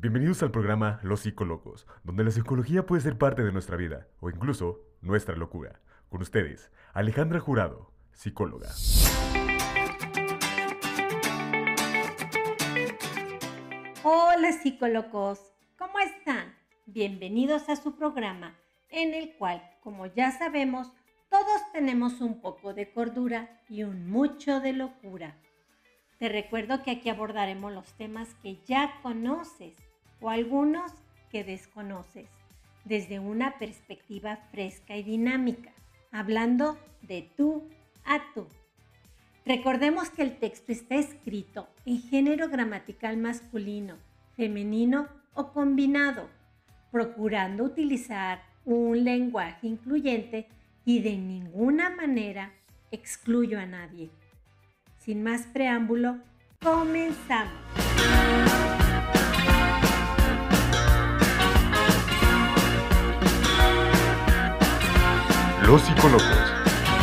Bienvenidos al programa Los Psicólogos, donde la psicología puede ser parte de nuestra vida o incluso nuestra locura. Con ustedes, Alejandra Jurado, psicóloga. Hola psicólogos, ¿cómo están? Bienvenidos a su programa, en el cual, como ya sabemos, todos tenemos un poco de cordura y un mucho de locura. Te recuerdo que aquí abordaremos los temas que ya conoces o algunos que desconoces desde una perspectiva fresca y dinámica, hablando de tú a tú. Recordemos que el texto está escrito en género gramatical masculino, femenino o combinado, procurando utilizar un lenguaje incluyente y de ninguna manera excluyo a nadie. Sin más preámbulo, comenzamos. Los Psicólogos,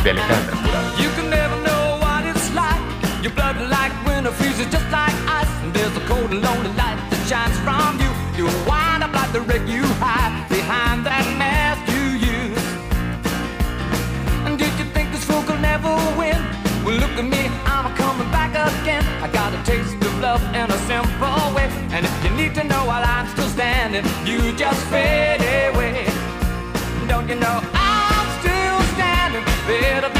de Alejandra Jurado. You can never know what it's like. Your blood like winter freezes just like ice. And there's a cold and lonely light that shines from you. You wind up like the wreck you hide behind that mask you use. And did you think this fool could never win? Well, look at me, I'm coming back again. I got a taste of love in a simple way. And if you need to know while I'm still standing, you just fade away. Don't you know bed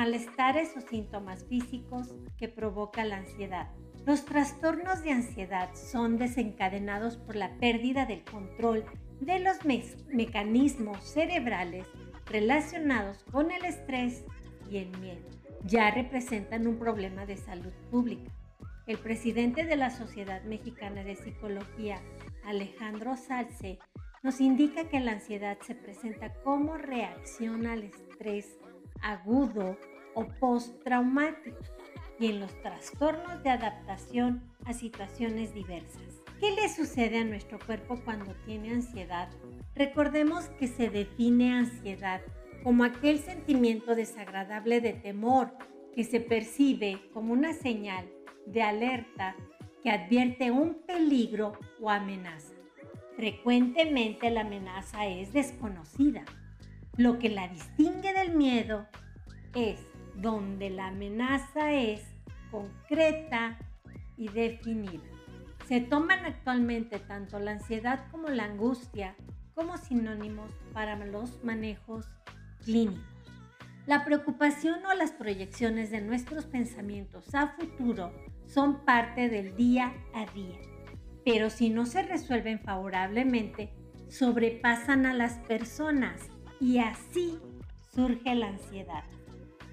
Malestares o síntomas físicos que provoca la ansiedad. Los trastornos de ansiedad son desencadenados por la pérdida del control de los me- mecanismos cerebrales relacionados con el estrés y el miedo. Ya representan un problema de salud pública. El presidente de la Sociedad Mexicana de Psicología, Alejandro Salce, nos indica que la ansiedad se presenta como reacción al estrés agudo o postraumático y en los trastornos de adaptación a situaciones diversas. ¿Qué le sucede a nuestro cuerpo cuando tiene ansiedad? Recordemos que se define ansiedad como aquel sentimiento desagradable de temor que se percibe como una señal de alerta que advierte un peligro o amenaza. Frecuentemente la amenaza es desconocida. Lo que la distingue del miedo es donde la amenaza es concreta y definida. Se toman actualmente tanto la ansiedad como la angustia como sinónimos para los manejos clínicos. La preocupación o las proyecciones de nuestros pensamientos a futuro son parte del día a día, pero si no se resuelven favorablemente, sobrepasan a las personas y así surge la ansiedad.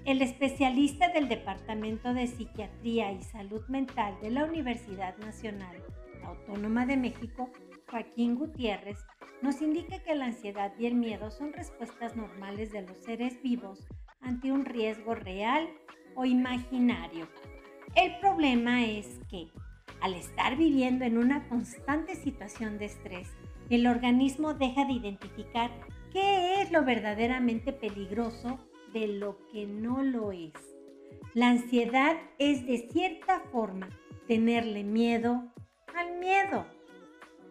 El especialista del Departamento de Psiquiatría y Salud Mental de la Universidad Nacional Autónoma de México, Joaquín Gutiérrez, nos indica que la ansiedad y el miedo son respuestas normales de los seres vivos ante un riesgo real o imaginario. El problema es que, al estar viviendo en una constante situación de estrés, el organismo deja de identificar qué es lo verdaderamente peligroso de lo que no lo es. La ansiedad es de cierta forma tenerle miedo al miedo.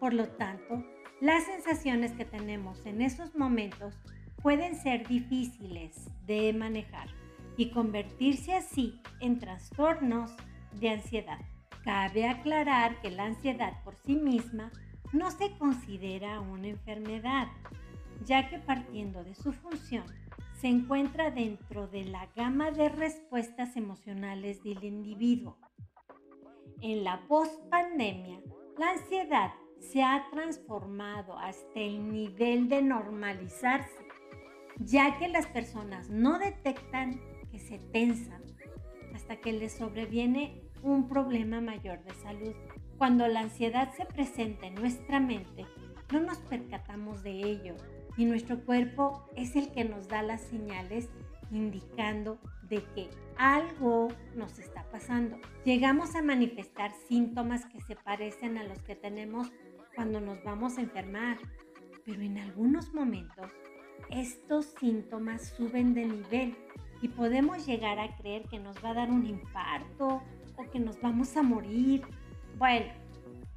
Por lo tanto, las sensaciones que tenemos en esos momentos pueden ser difíciles de manejar y convertirse así en trastornos de ansiedad. Cabe aclarar que la ansiedad por sí misma no se considera una enfermedad, ya que partiendo de su función se encuentra dentro de la gama de respuestas emocionales del individuo. En la post-pandemia, la ansiedad se ha transformado hasta el nivel de normalizarse, ya que las personas no detectan que se tensan hasta que les sobreviene un problema mayor de salud. Cuando la ansiedad se presenta en nuestra mente, no nos percatamos de ello y nuestro cuerpo es el que nos da las señales indicando de que algo nos está pasando. Llegamos a manifestar síntomas que se parecen a los que tenemos cuando nos vamos a enfermar, pero en algunos momentos estos síntomas suben de nivel y podemos llegar a creer que nos va a dar un infarto o que nos vamos a morir. Bueno,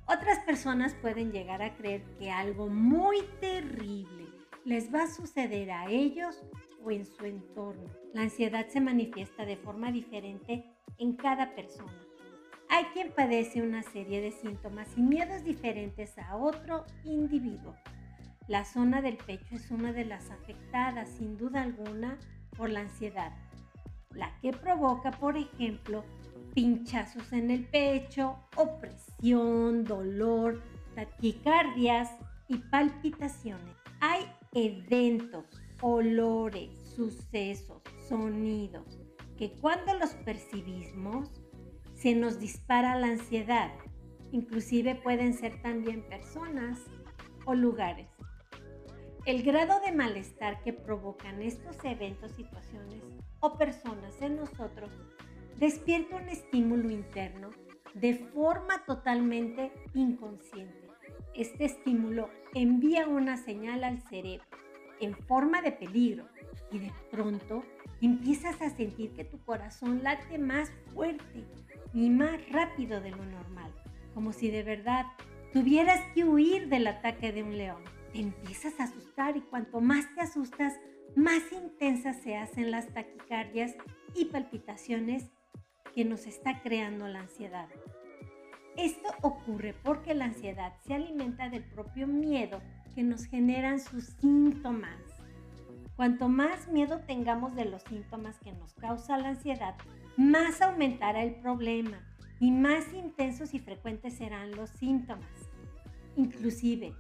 otras personas pueden llegar a creer que algo muy terrible les va a suceder a ellos o en su entorno. La ansiedad se manifiesta de forma diferente en cada persona. Hay quien padece una serie de síntomas y miedos diferentes a otro individuo. La zona del pecho es una de las afectadas, sin duda alguna, por la ansiedad, la que provoca, por ejemplo, pinchazos en el pecho, opresión, dolor, taquicardias y palpitaciones. Hay eventos, olores, sucesos, sonidos, que cuando los percibimos se nos dispara la ansiedad. Inclusive pueden ser también personas o lugares. El grado de malestar que provocan estos eventos, situaciones o personas en nosotros despierta un estímulo interno de forma totalmente inconsciente. Este estímulo envía una señal al cerebro en forma de peligro y de pronto empiezas a sentir que tu corazón late más fuerte y más rápido de lo normal, como si de verdad tuvieras que huir del ataque de un león. Te empiezas a asustar y cuanto más te asustas, más intensas se hacen las taquicardias y palpitaciones que nos está creando la ansiedad. Esto ocurre porque la ansiedad se alimenta del propio miedo que nos generan sus síntomas. Cuanto más miedo tengamos de los síntomas que nos causa la ansiedad, más aumentará el problema y más intensos y frecuentes serán los síntomas. Inclusive,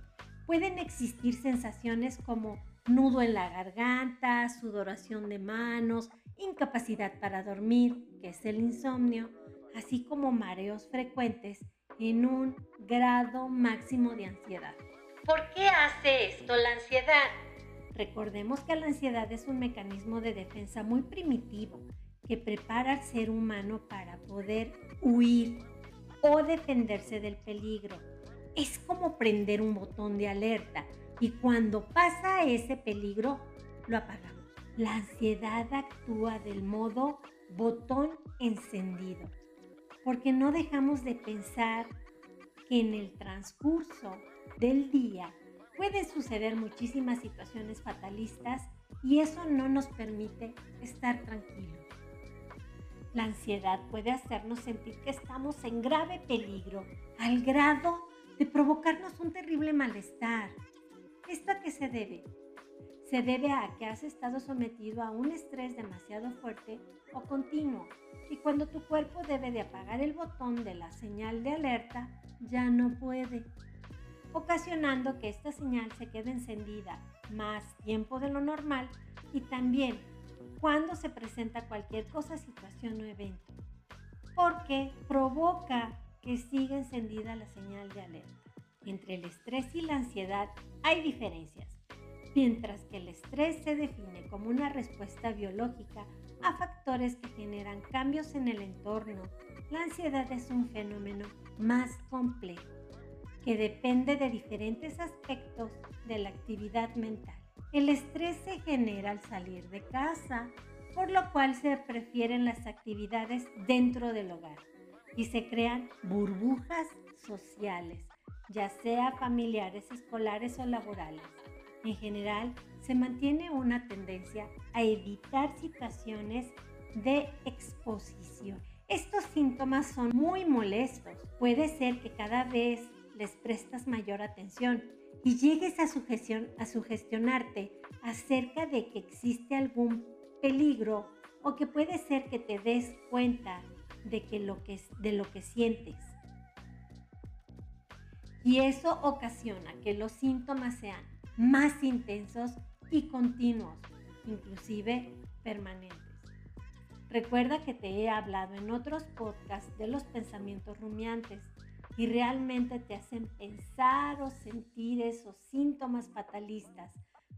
pueden existir sensaciones como nudo en la garganta, sudoración de manos, incapacidad para dormir, que es el insomnio, así como mareos frecuentes en un grado máximo de ansiedad. ¿Por qué hace esto la ansiedad? Recordemos que la ansiedad es un mecanismo de defensa muy primitivo que prepara al ser humano para poder huir o defenderse del peligro. Es como prender un botón de alerta y cuando pasa ese peligro, lo apagamos. La ansiedad actúa del modo botón encendido, porque no dejamos de pensar que en el transcurso del día pueden suceder muchísimas situaciones fatalistas y eso no nos permite estar tranquilos. La ansiedad puede hacernos sentir que estamos en grave peligro al grado de provocarnos un terrible malestar. ¿Esto a qué se debe? Se debe a que has estado sometido a un estrés demasiado fuerte o continuo y cuando tu cuerpo debe de apagar el botón de la señal de alerta, ya no puede, ocasionando que esta señal se quede encendida más tiempo de lo normal y también cuando se presenta cualquier cosa, situación o evento, porque provoca que siga encendida la señal de alerta. Entre el estrés y la ansiedad hay diferencias. Mientras que el estrés se define como una respuesta biológica a factores que generan cambios en el entorno, la ansiedad es un fenómeno más complejo que depende de diferentes aspectos de la actividad mental. El estrés se genera al salir de casa, por lo cual se prefieren las actividades dentro del hogar y se crean burbujas sociales, ya sea familiares, escolares o laborales. En general, se mantiene una tendencia a evitar situaciones de exposición. Estos síntomas son muy molestos. Puede ser que cada vez les prestas mayor atención y llegues a, a sugestionarte acerca de que existe algún peligro o que puede ser que te des cuenta de, que lo que, de lo que sientes. Y eso ocasiona que los síntomas sean más intensos y continuos, inclusive permanentes. Recuerda que te he hablado en otros podcasts de los pensamientos rumiantes y realmente te hacen pensar o sentir esos síntomas fatalistas,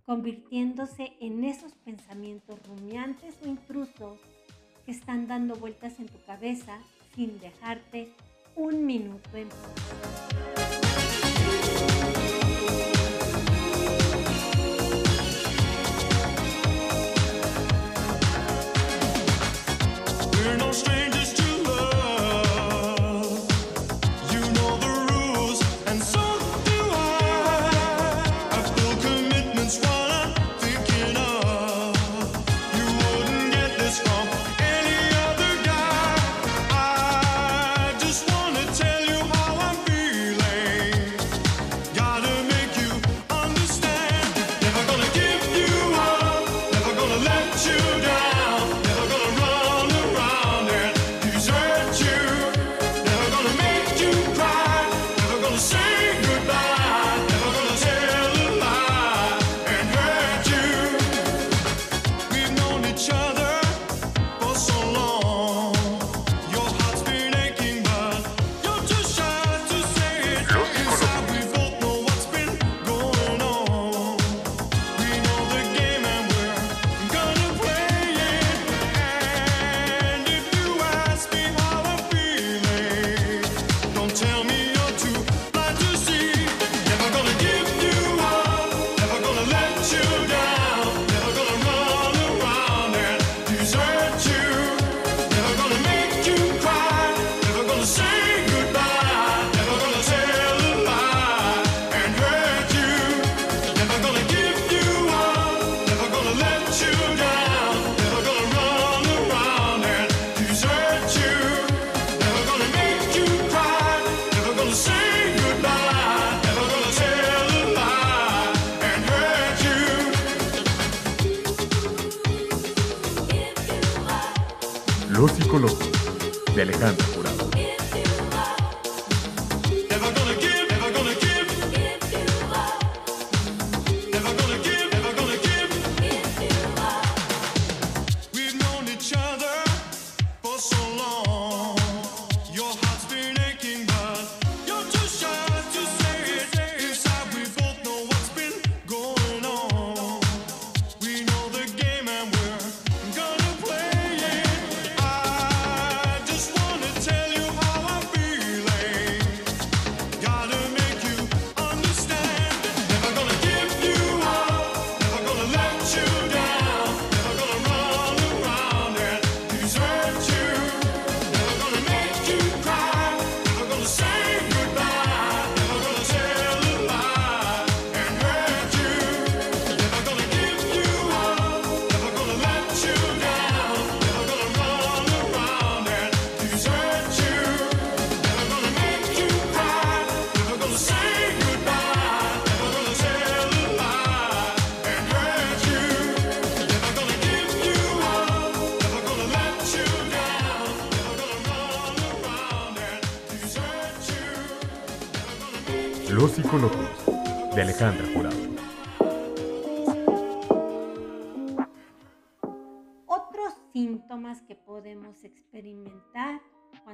convirtiéndose en esos pensamientos rumiantes o intrusos que están dando vueltas en tu cabeza sin dejarte un minuto en paz. Los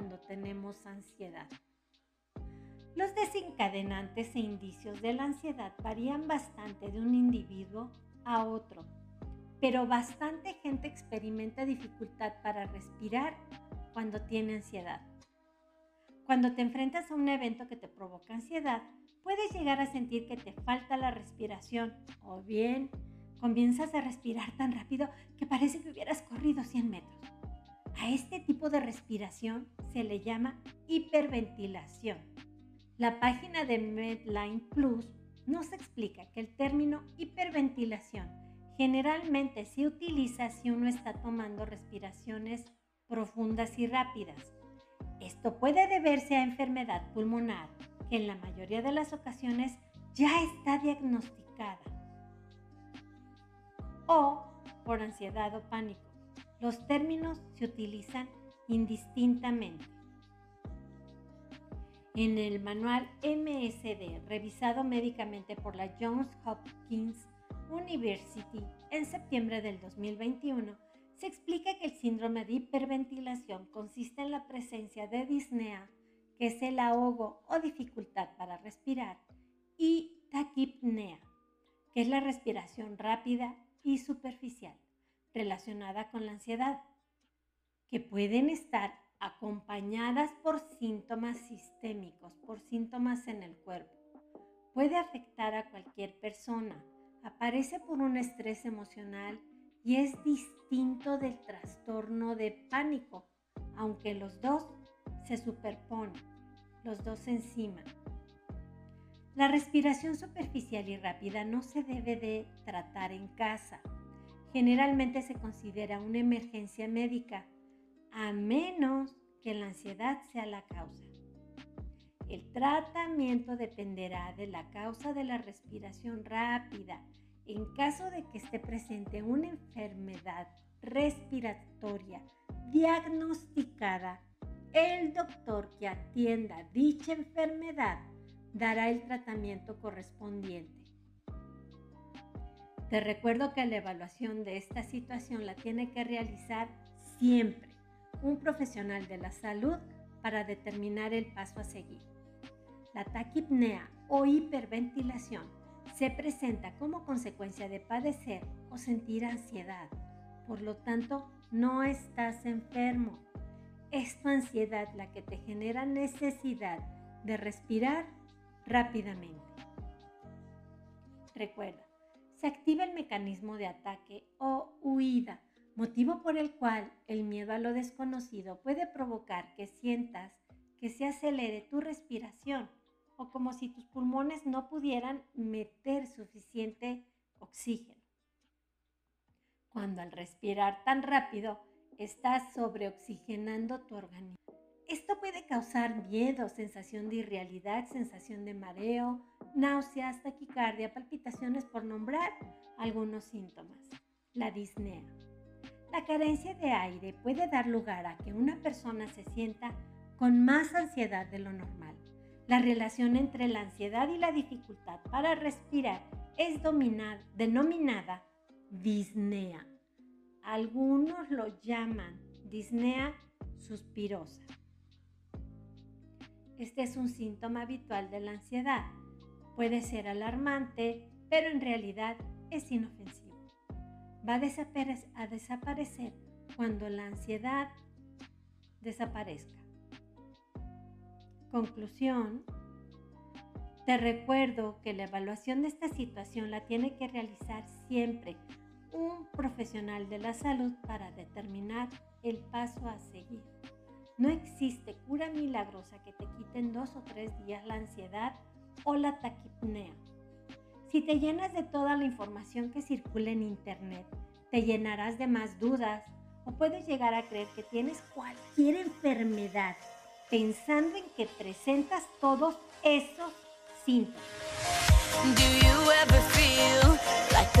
cuando tenemos ansiedad. Los desencadenantes e indicios de la ansiedad varían bastante de un individuo a otro, pero bastante gente experimenta dificultad para respirar cuando tiene ansiedad. Cuando te enfrentas a un evento que te provoca ansiedad, puedes llegar a sentir que te falta la respiración o bien comienzas a respirar tan rápido que parece que hubieras corrido 100 metros. A este tipo de respiración se le llama hiperventilación. La página de Medline Plus nos explica que el término hiperventilación generalmente se utiliza si uno está tomando respiraciones profundas y rápidas. Esto puede deberse a enfermedad pulmonar, que en la mayoría de las ocasiones ya está diagnosticada, o por ansiedad o pánico. Los términos se utilizan indistintamente. En el manual MSD, revisado médicamente por la Johns Hopkins University en septiembre del 2021, se explica que el síndrome de hiperventilación consiste en la presencia de disnea, que es el ahogo o dificultad para respirar, y taquipnea, que es la respiración rápida y superficial, relacionada con la ansiedad, que pueden estar acompañadas por síntomas sistémicos, por síntomas en el cuerpo. Puede afectar a cualquier persona. Aparece por un estrés emocional y es distinto del trastorno de pánico, aunque los dos se superponen, los dos encima. La respiración superficial y rápida no se debe de tratar en casa. Generalmente se considera una emergencia médica a menos que la ansiedad sea la causa. El tratamiento dependerá de la causa de la respiración rápida. En caso de que esté presente una enfermedad respiratoria diagnosticada, el doctor que atienda dicha enfermedad dará el tratamiento correspondiente. Te recuerdo que la evaluación de esta situación la tiene que realizar siempre un profesional de la salud para determinar el paso a seguir. La taquipnea o hiperventilación se presenta como consecuencia de padecer o sentir ansiedad. Por lo tanto, no estás enfermo. Es tu ansiedad la que te genera necesidad de respirar rápidamente. Recuerda, se activa el mecanismo de ataque o huida motivo por el cual el miedo a lo desconocido puede provocar que sientas que se acelere tu respiración o como si tus pulmones no pudieran meter suficiente oxígeno. Cuando al respirar tan rápido estás sobreoxigenando tu organismo. Esto puede causar miedo, sensación de irrealidad, sensación de mareo, náuseas, taquicardia, palpitaciones por nombrar algunos síntomas. La disnea. La carencia de aire puede dar lugar a que una persona se sienta con más ansiedad de lo normal. La relación entre la ansiedad y la dificultad para respirar es denominada disnea. Algunos lo llaman disnea suspirosa. Este es un síntoma habitual de la ansiedad. Puede ser alarmante, pero en realidad es inofensivo va a, desaparecer cuando la ansiedad desaparezca. Conclusión. Te recuerdo que la evaluación de esta situación la tiene que realizar siempre un profesional de la salud para determinar el paso a seguir. No existe cura milagrosa que te quite en dos o tres días la ansiedad o la taquipnea. Si te llenas de toda la información que circula en Internet, te llenarás de más dudas o puedes llegar a creer que tienes cualquier enfermedad pensando en que presentas todos esos síntomas. Do you ever feel like a?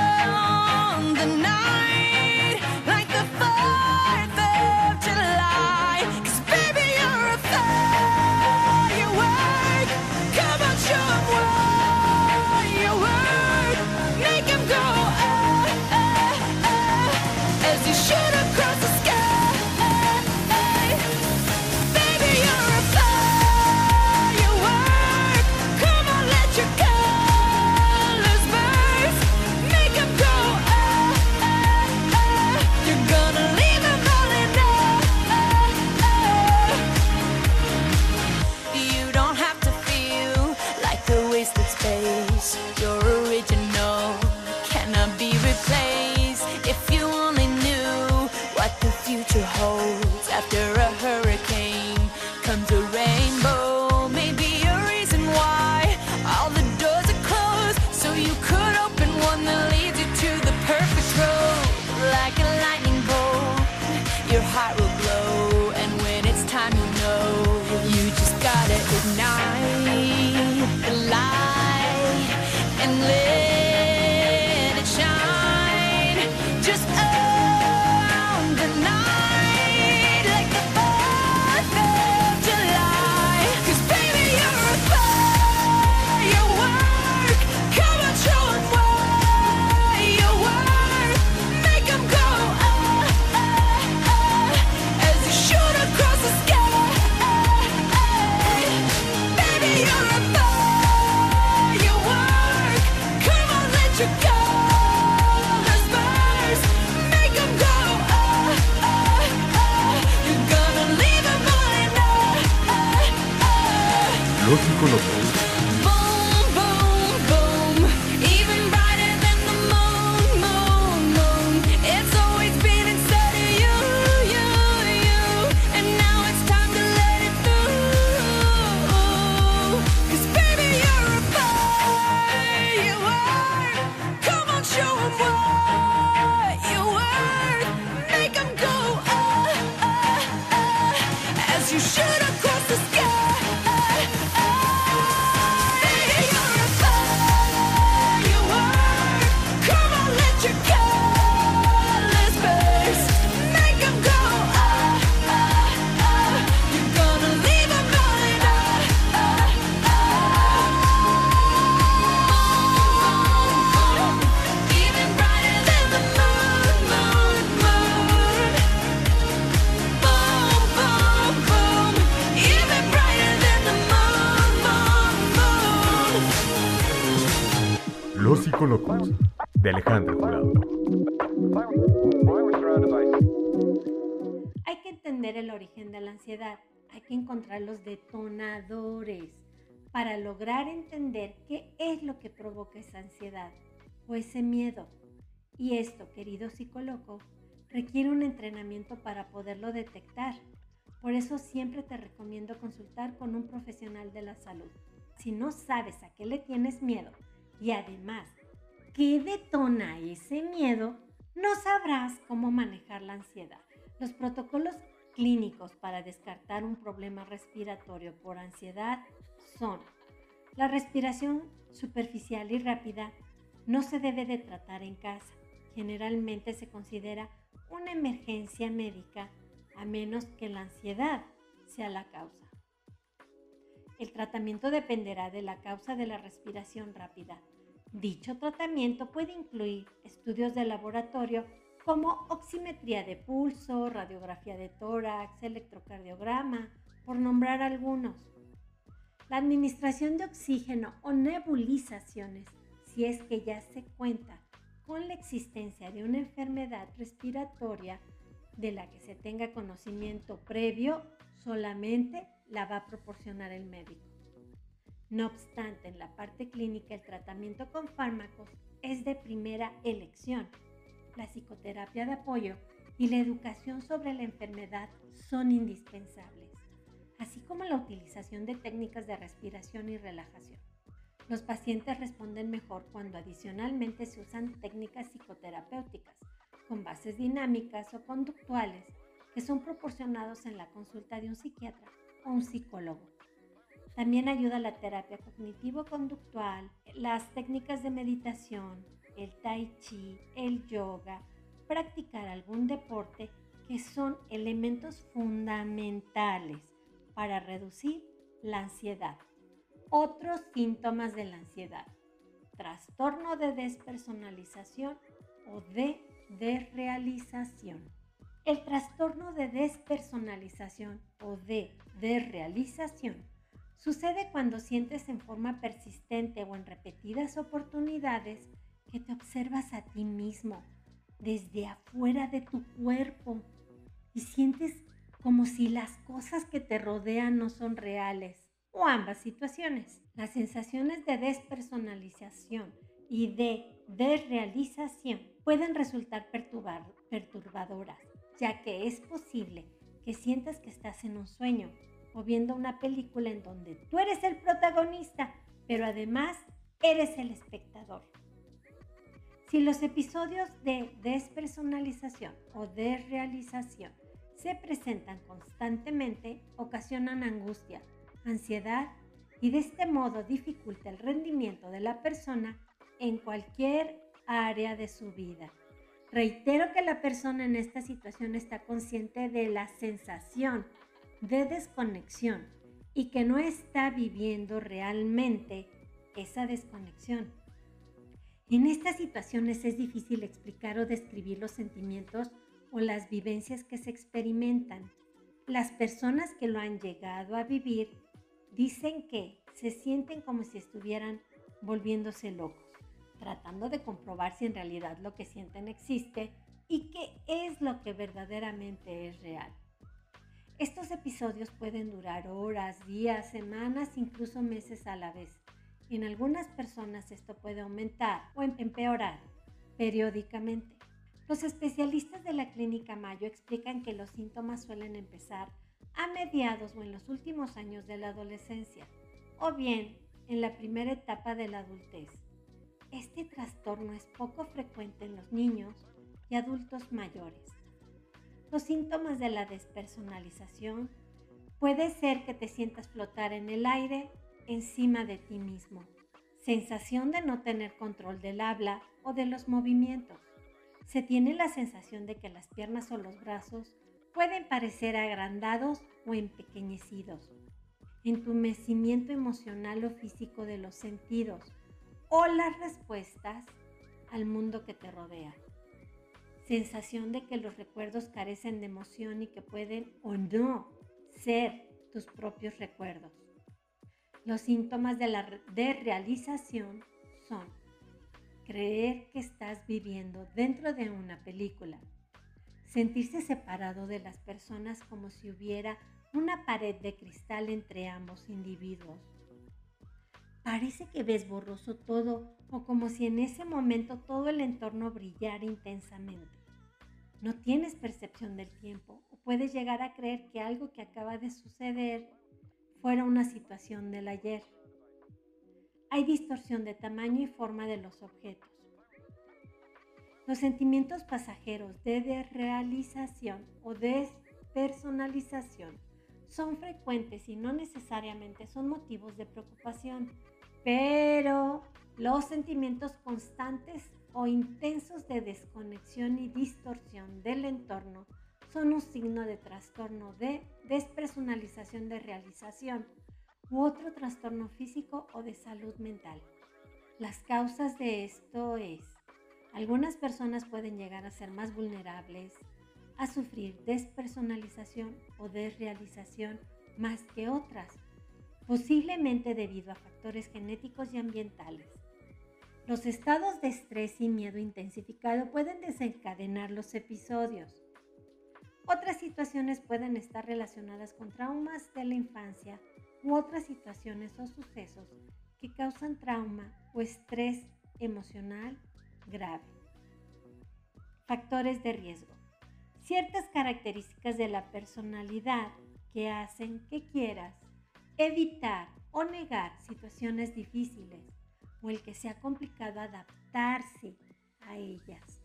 o ese miedo. Y esto, querido psicólogo, requiere un entrenamiento para poderlo detectar. Por eso siempre te recomiendo consultar con un profesional de la salud. Si no sabes a qué le tienes miedo y además qué detona ese miedo, no sabrás cómo manejar la ansiedad. Los protocolos clínicos para descartar un problema respiratorio por ansiedad son la respiración superficial y rápida no se debe de tratar en casa. Generalmente se considera una emergencia médica a menos que la ansiedad sea la causa. El tratamiento dependerá de la causa de la respiración rápida. Dicho tratamiento puede incluir estudios de laboratorio como oximetría de pulso, radiografía de tórax, electrocardiograma, por nombrar algunos. La administración de oxígeno o nebulizaciones, si es que ya se cuenta con la existencia de una enfermedad respiratoria de la que se tenga conocimiento previo, solamente la va a proporcionar el médico. No obstante, en la parte clínica el tratamiento con fármacos es de primera elección. La psicoterapia de apoyo y la educación sobre la enfermedad son indispensables, así como la utilización de técnicas de respiración y relajación. Los pacientes responden mejor cuando adicionalmente se usan técnicas psicoterapéuticas con bases dinámicas o conductuales que son proporcionados en la consulta de un psiquiatra o un psicólogo. También ayuda la terapia cognitivo-conductual, las técnicas de meditación, el tai chi, el yoga, practicar algún deporte que son elementos fundamentales para reducir la ansiedad. Otros síntomas de la ansiedad. Trastorno de despersonalización o de desrealización. El trastorno de despersonalización o de desrealización sucede cuando sientes en forma persistente o en repetidas oportunidades que te observas a ti mismo desde afuera de tu cuerpo y sientes como si las cosas que te rodean no son reales o ambas situaciones. Las sensaciones de despersonalización y de desrealización pueden resultar perturbadoras, ya que es posible que sientas que estás en un sueño o viendo una película en donde tú eres el protagonista, pero además eres el espectador. Si los episodios de despersonalización o desrealización se presentan constantemente, ocasionan angustia, ansiedad y de este modo dificulta el rendimiento de la persona en cualquier área de su vida. Reitero que la persona en esta situación está consciente de la sensación de desconexión y que no está viviendo realmente esa desconexión. En estas situaciones es difícil explicar o describir los sentimientos o las vivencias que se experimentan. Las personas que lo han llegado a vivir dicen que se sienten como si estuvieran volviéndose locos, tratando de comprobar si en realidad lo que sienten existe y qué es lo que verdaderamente es real. Estos episodios pueden durar horas, días, semanas, incluso meses a la vez. En algunas personas esto puede aumentar o em-, empeorar periódicamente. Los especialistas de la clínica Mayo explican que los síntomas suelen empezar a mediados o en los últimos años de la adolescencia, o bien en la primera etapa de la adultez. Este trastorno es poco frecuente en los niños y adultos mayores. Los síntomas de la despersonalización puede ser que te sientas flotar en el aire encima de ti mismo, sensación de no tener control del habla o de los movimientos. Se tiene la sensación de que las piernas o los brazos pueden parecer agrandados o empequeñecidos. Entumecimiento emocional o físico de los sentidos o las respuestas al mundo que te rodea. Sensación de que los recuerdos carecen de emoción y que pueden o no ser tus propios recuerdos. Los síntomas de la desrealización son creer que estás viviendo dentro de una película, sentirse separado de las personas como si hubiera una pared de cristal entre ambos individuos. Parece que ves borroso todo o como si en ese momento todo el entorno brillara intensamente. No tienes percepción del tiempo o puedes llegar a creer que algo que acaba de suceder fuera una situación del ayer. Hay distorsión de tamaño y forma de los objetos. Los sentimientos pasajeros de desrealización o despersonalización son frecuentes y no necesariamente son motivos de preocupación, pero los sentimientos constantes o intensos de desconexión y distorsión del entorno son un signo de trastorno de despersonalización de realización u otro trastorno físico o de salud mental. Las causas de esto es algunas personas pueden llegar a ser más vulnerables a sufrir despersonalización o desrealización más que otras, posiblemente debido a factores genéticos y ambientales. Los estados de estrés y miedo intensificado pueden desencadenar los episodios. Otras situaciones pueden estar relacionadas con traumas de la infancia u otras situaciones o sucesos que causan trauma o estrés emocional grave. Factores de riesgo. ciertas características de la personalidad que hacen que quieras evitar o negar situaciones difíciles o el que sea complicado adaptarse a ellas.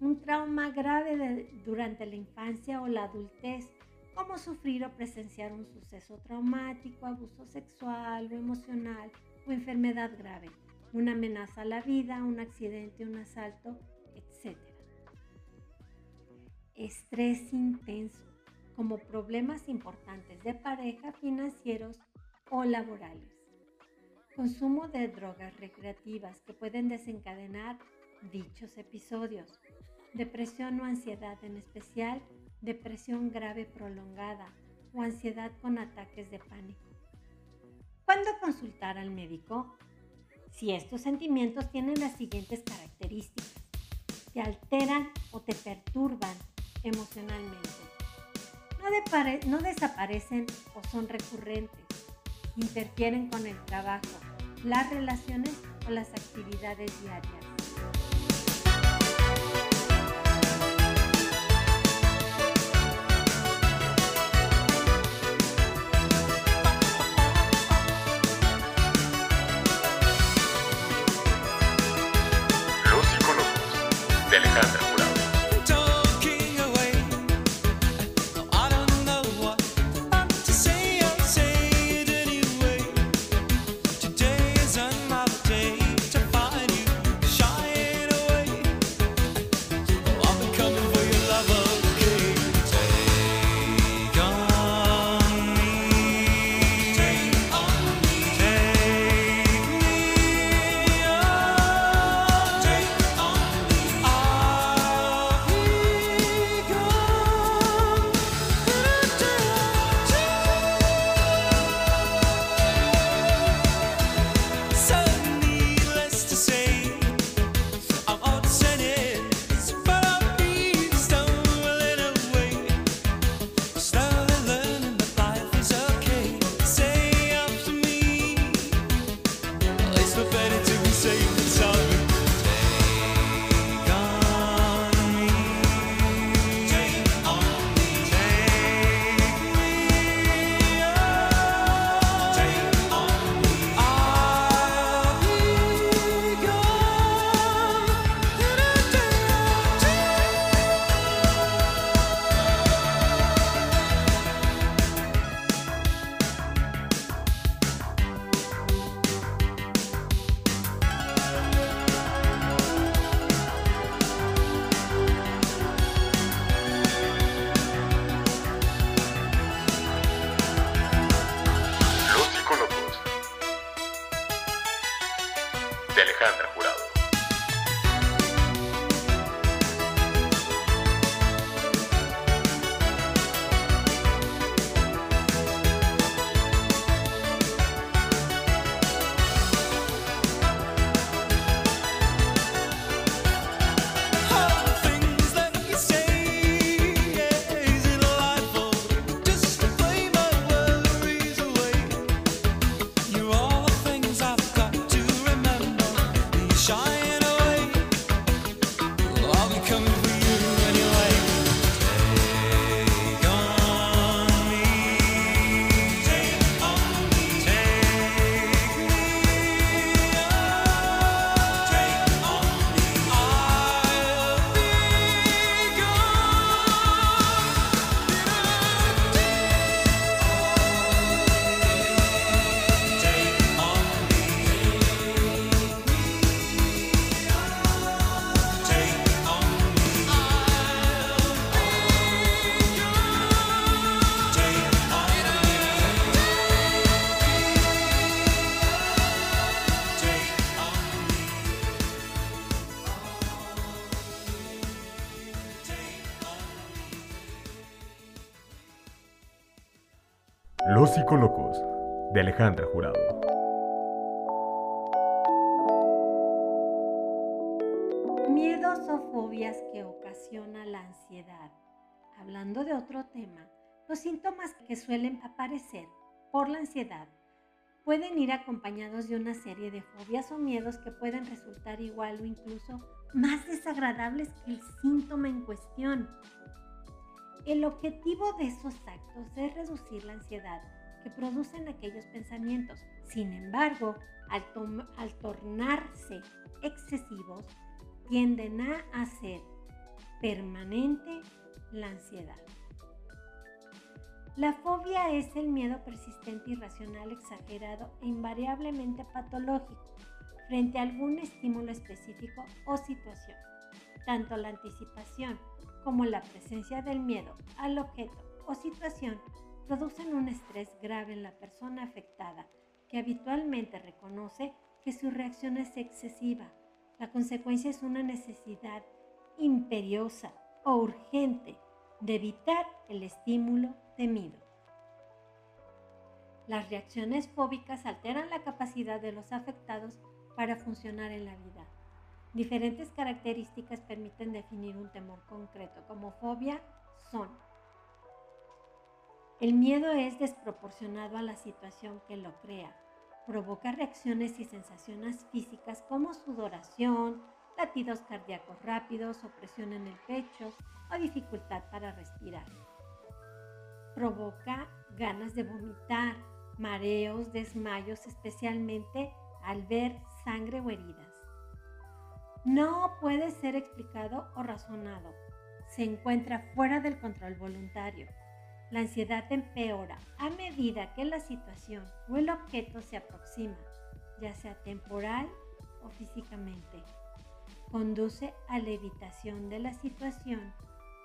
Un trauma grave durante la infancia o la adultez, como sufrir o presenciar un suceso traumático, abuso sexual o emocional o enfermedad grave, una amenaza a la vida, un accidente, un asalto, etc. Estrés intenso, como problemas importantes de pareja, financieros o laborales. Consumo de drogas recreativas que pueden desencadenar dichos episodios. Depresión o ansiedad, en especial depresión grave prolongada o ansiedad con ataques de pánico. ¿Cuándo consultar al médico? Si estos sentimientos tienen las siguientes características. Te alteran o te perturban emocionalmente. No, no desaparecen o son recurrentes. Interfieren con el trabajo, las relaciones o las actividades diarias. Alejandra Jurado. Miedos o fobias que ocasiona la ansiedad. Hablando de otro tema, los síntomas que suelen aparecer por la ansiedad pueden ir acompañados de una serie de fobias o miedos que pueden resultar igual o incluso más desagradables que el síntoma en cuestión. El objetivo de esos actos es reducir la ansiedad que producen aquellos pensamientos. Sin embargo, al, al tornarse excesivos, tienden a hacer permanente la ansiedad. La fobia es el miedo persistente, irracional, exagerado e invariablemente patológico frente a algún estímulo específico o situación. Tanto la anticipación como la presencia del miedo al objeto o situación producen un estrés grave en la persona afectada, que habitualmente reconoce que su reacción es excesiva. La consecuencia es una necesidad imperiosa o urgente de evitar el estímulo temido. Las reacciones fóbicas alteran la capacidad de los afectados para funcionar en la vida. Diferentes características permiten definir un temor concreto. Como fobia son el miedo es desproporcionado a la situación que lo crea. Provoca reacciones y sensaciones físicas como sudoración, latidos cardíacos rápidos, opresión en el pecho o dificultad para respirar. Provoca ganas de vomitar, mareos, desmayos, especialmente al ver sangre o heridas. No puede ser explicado o razonado. Se encuentra fuera del control voluntario. La ansiedad empeora a medida que la situación o el objeto se aproxima, ya sea temporal o físicamente. Conduce a la evitación de la situación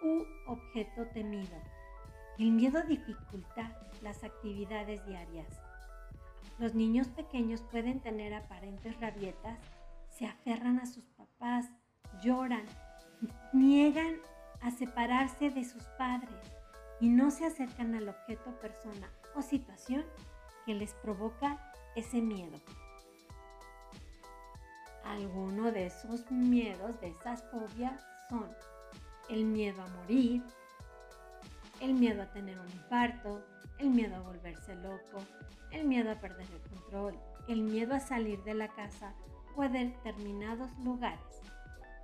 u objeto temido. El miedo dificulta las actividades diarias. Los niños pequeños pueden tener aparentes rabietas, se aferran a sus papás, lloran, niegan a separarse de sus padres y no se acercan al objeto, persona o situación que les provoca ese miedo. Algunos de esos miedos, de esas fobias son el miedo a morir, el miedo a tener un infarto, el miedo a volverse loco, el miedo a perder el control, el miedo a salir de la casa o de determinados lugares,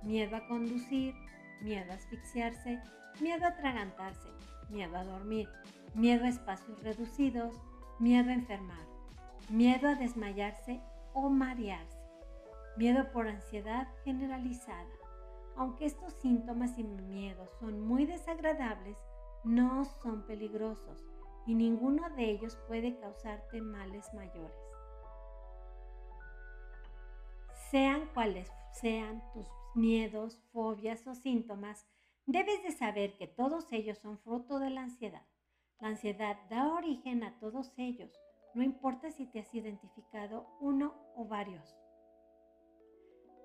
miedo a conducir, miedo a asfixiarse, miedo a atragantarse, miedo a dormir, miedo a espacios reducidos, miedo a enfermar, miedo a desmayarse o marearse, miedo por ansiedad generalizada. Aunque estos síntomas y miedos son muy desagradables, no son peligrosos y ninguno de ellos puede causarte males mayores. Sean cuales sean tus miedos, fobias o síntomas, Debes de saber que todos ellos son fruto de la ansiedad. La ansiedad da origen a todos ellos, no importa si te has identificado uno o varios.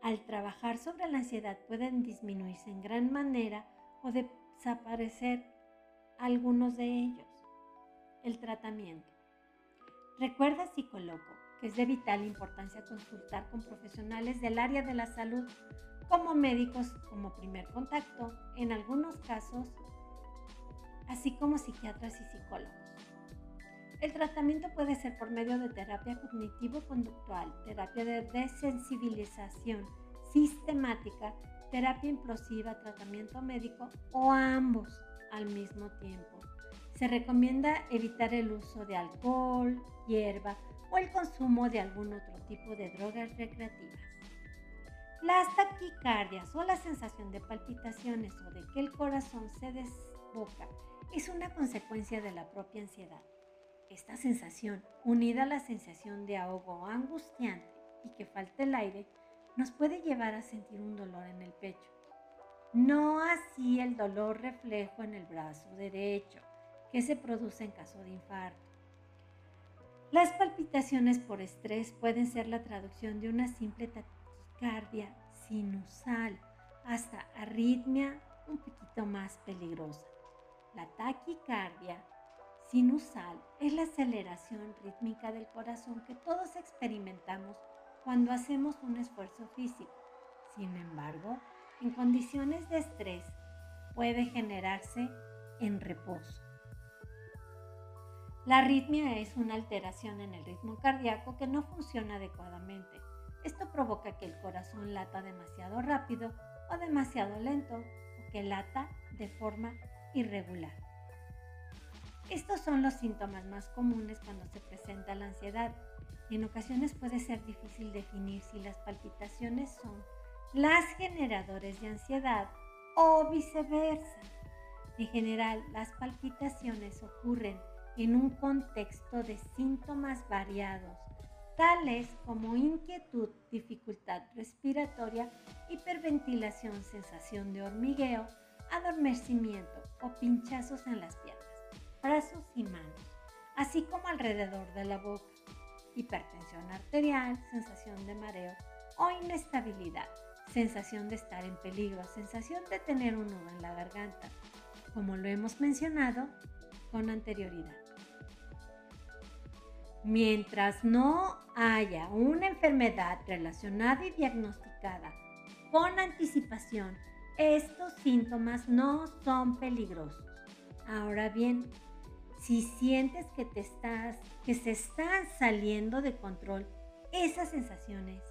Al trabajar sobre la ansiedad pueden disminuirse en gran manera o desaparecer algunos de ellos. El tratamiento. Recuerda, psicólogo, que es de vital importancia consultar con profesionales del área de la salud como médicos como primer contacto, en algunos casos, así como psiquiatras y psicólogos. El tratamiento puede ser por medio de terapia cognitivo-conductual, terapia de desensibilización sistemática, terapia implosiva, tratamiento médico o ambos al mismo tiempo. Se recomienda evitar el uso de alcohol, hierba o el consumo de algún otro tipo de drogas recreativas. Las taquicardias o la sensación de palpitaciones o de que el corazón se desboca es una consecuencia de la propia ansiedad. Esta sensación, unida a la sensación de ahogo angustiante y que falta el aire, nos puede llevar a sentir un dolor en el pecho. No así el dolor reflejo en el brazo derecho, que se produce en caso de infarto. Las palpitaciones por estrés pueden ser la traducción de una simple taquicardia sinusal hasta arritmia un poquito más peligrosa. La taquicardia sinusal es la aceleración rítmica del corazón que todos experimentamos cuando hacemos un esfuerzo físico. Sin embargo, en condiciones de estrés puede generarse en reposo. La arritmia es una alteración en el ritmo cardíaco que no funciona adecuadamente esto provoca que el corazón lata demasiado rápido o demasiado lento o que lata de forma irregular. Estos son los síntomas más comunes cuando se presenta la ansiedad. En ocasiones puede ser difícil definir si las palpitaciones son las generadores de ansiedad o viceversa. En general, las palpitaciones ocurren en un contexto de síntomas variados, tales como inquietud, dificultad respiratoria, hiperventilación, sensación de hormigueo, adormecimiento o pinchazos en las piernas, brazos y manos, así como alrededor de la boca, hipertensión arterial, sensación de mareo o inestabilidad sensación de estar en peligro, sensación de tener un nudo en la garganta, como lo hemos mencionado con anterioridad. Mientras no haya una enfermedad relacionada y diagnosticada con anticipación, estos síntomas no son peligrosos. Ahora bien, si sientes que te estás que se están saliendo de control esas sensaciones,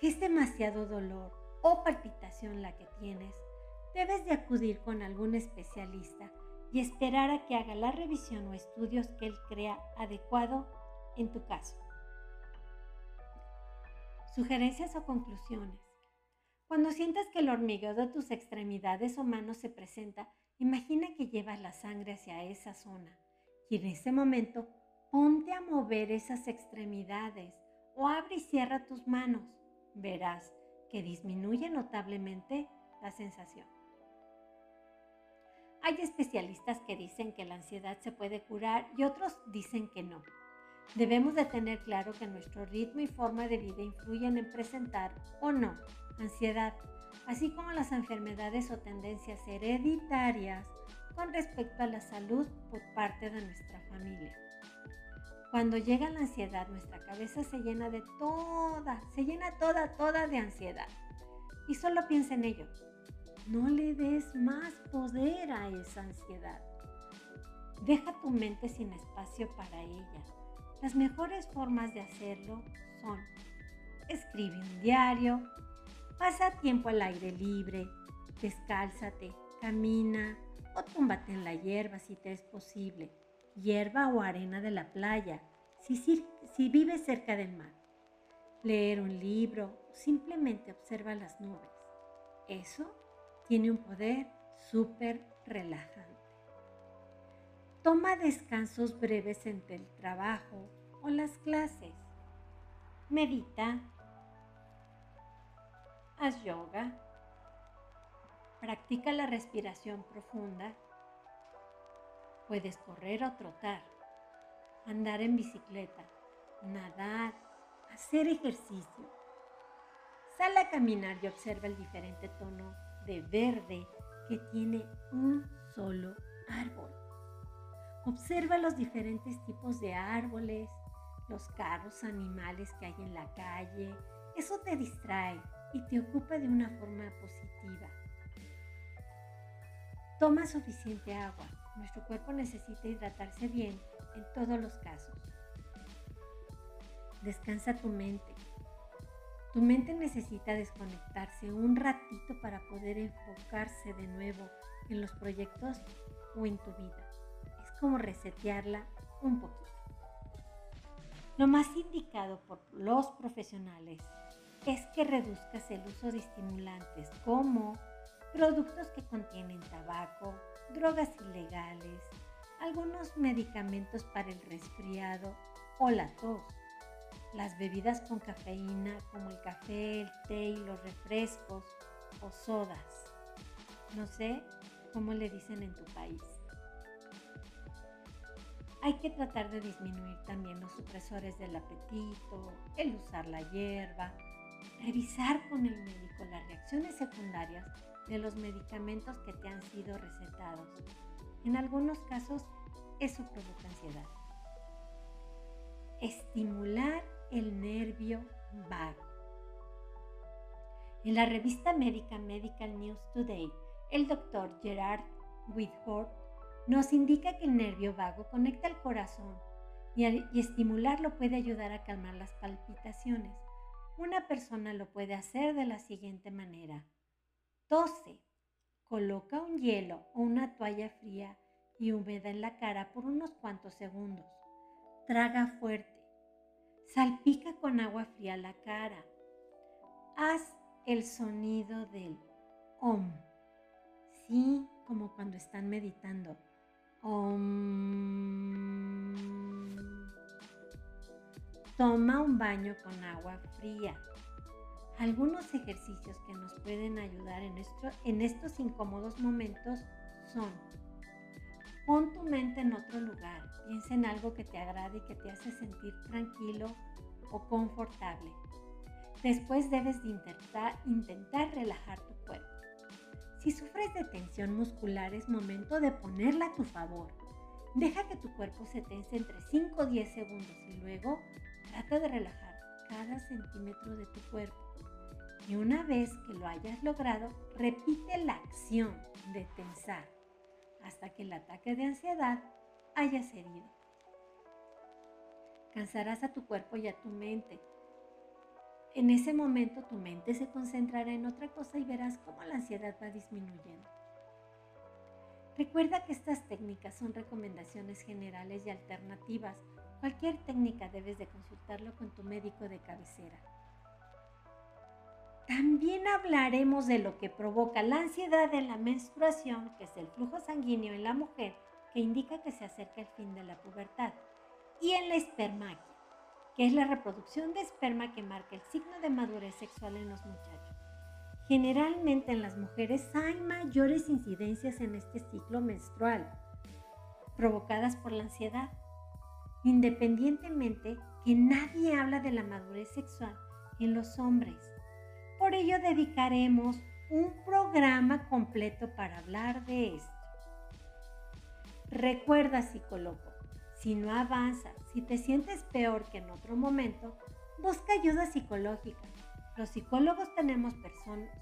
que es demasiado dolor o palpitación la que tienes, debes de acudir con algún especialista y esperar a que haga la revisión o estudios que él crea adecuado en tu caso. Sugerencias o conclusiones. Cuando sientas que el hormigueo de tus extremidades o manos se presenta, imagina que llevas la sangre hacia esa zona y en ese momento ponte a mover esas extremidades o abre y cierra tus manos verás que disminuye notablemente la sensación. Hay especialistas que dicen que la ansiedad se puede curar y otros dicen que no. Debemos de tener claro que nuestro ritmo y forma de vida influyen en presentar o no ansiedad, así como las enfermedades o tendencias hereditarias con respecto a la salud por parte de nuestra familia. Cuando llega la ansiedad, nuestra cabeza se llena de toda, se llena toda, toda de ansiedad. Y solo piensa en ello. No le des más poder a esa ansiedad. Deja tu mente sin espacio para ella. Las mejores formas de hacerlo son escribe un diario, pasa tiempo al aire libre, descálzate, camina o túmbate en la hierba si te es posible hierba o arena de la playa, si, vives cerca del mar. Leer un libro simplemente observa las nubes. Eso tiene un poder súper relajante. Toma descansos breves entre el trabajo o las clases. Medita. Haz yoga. Practica la respiración profunda Puedes correr o trotar, andar en bicicleta, nadar, hacer ejercicio. Sal a caminar y observa el diferente tono de verde que tiene un solo árbol. Observa los diferentes tipos de árboles, los carros, animales que hay en la calle. Eso te distrae y te ocupa de una forma positiva. Toma suficiente agua. Nuestro cuerpo necesita hidratarse bien en todos los casos. Descansa tu mente. Tu mente necesita desconectarse un ratito para poder enfocarse de nuevo en los proyectos o en tu vida. Como resetearla un poquito. Lo más indicado por los profesionales es que reduzcas el uso de estimulantes como productos que contienen tabaco, drogas ilegales, algunos medicamentos para el resfriado o la tos, las bebidas con cafeína como el café, el té y los refrescos o sodas. No sé cómo le dicen en tu país. Hay que tratar de disminuir también los supresores del apetito, el usar la hierba, revisar con el médico las reacciones secundarias de los medicamentos que te han sido recetados. En algunos casos, eso provoca ansiedad. Estimular el nervio vago. En la revista médica Medical News Today, el doctor Gerard Whitford nos indica que el nervio vago conecta al corazón y, y estimularlo puede ayudar a calmar las palpitaciones. Una persona lo puede hacer de la siguiente manera. Tose. Coloca un hielo o una toalla fría y húmeda en la cara por unos cuantos segundos. Traga fuerte. Salpica con agua fría la cara. Haz el sonido del om. Sí, como cuando están meditando. Om. Toma un baño con agua fría. Algunos ejercicios que nos pueden ayudar en, estos incómodos momentos son Pon tu mente en otro lugar, piensa en algo que te agrade y que te hace sentir tranquilo o confortable. Después debes de intentar relajar tu cuerpo. Si sufres de tensión muscular es momento de ponerla a tu favor. Deja que tu cuerpo se tense entre 5 o 10 segundos y luego trata de relajar cada centímetro de tu cuerpo. Y una vez que lo hayas logrado, repite la acción de tensar hasta que el ataque de ansiedad haya cedido. Cansarás a tu cuerpo y a tu mente. En ese momento tu mente se concentrará en otra cosa y verás cómo la ansiedad va disminuyendo. Recuerda que estas técnicas son recomendaciones generales y alternativas. Cualquier técnica debes de consultarlo con tu médico de cabecera. También hablaremos de lo que provoca la ansiedad en la menstruación, que es el flujo sanguíneo en la mujer, que indica que se acerca el fin de la pubertad, y en la espermaquia, es la reproducción de esperma que marca el signo de madurez sexual en los muchachos. Generalmente en las mujeres hay mayores incidencias en este ciclo menstrual, provocadas por la ansiedad, independientemente que nadie habla de la madurez sexual en los hombres. Por ello dedicaremos un programa completo para hablar de esto. Recuerda, psicólogo, si no avanzas, si te sientes peor que en otro momento, busca ayuda psicológica. Los psicólogos tenemos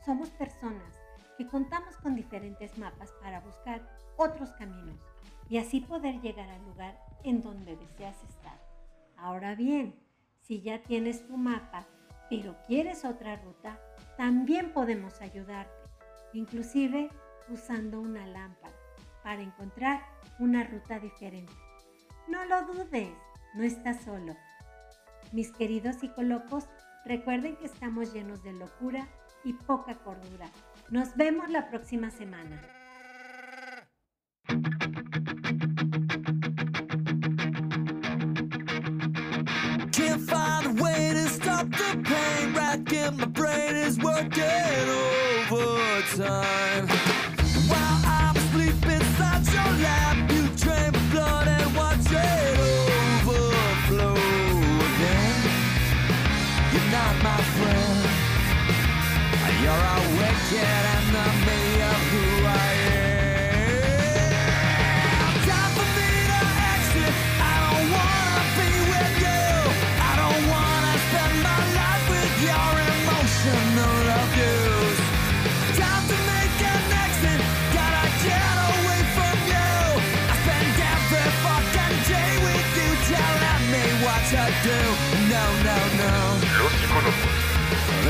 somos personas que contamos con diferentes mapas para buscar otros caminos y así poder llegar al lugar en donde deseas estar. Ahora bien, si ya tienes tu mapa, pero quieres otra ruta, también podemos ayudarte, inclusive usando una lámpara, para encontrar una ruta diferente. No lo dudes, no estás solo. Mis queridos psicólogos, recuerden que estamos llenos de locura y poca cordura. Nos vemos la próxima semana.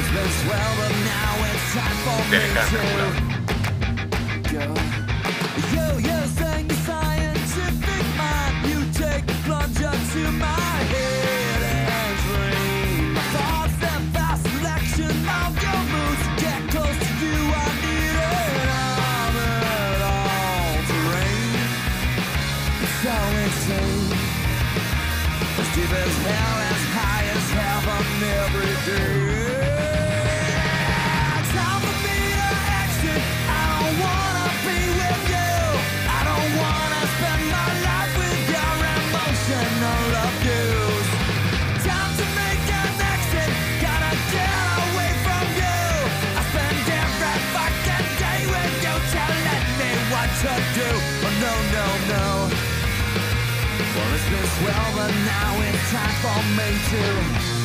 it's time for me to go. But now it's time for me to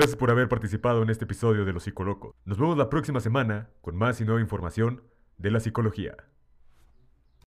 gracias por haber participado en este episodio de Los Psicólogos. Nos vemos la próxima semana con más y nueva información de la psicología.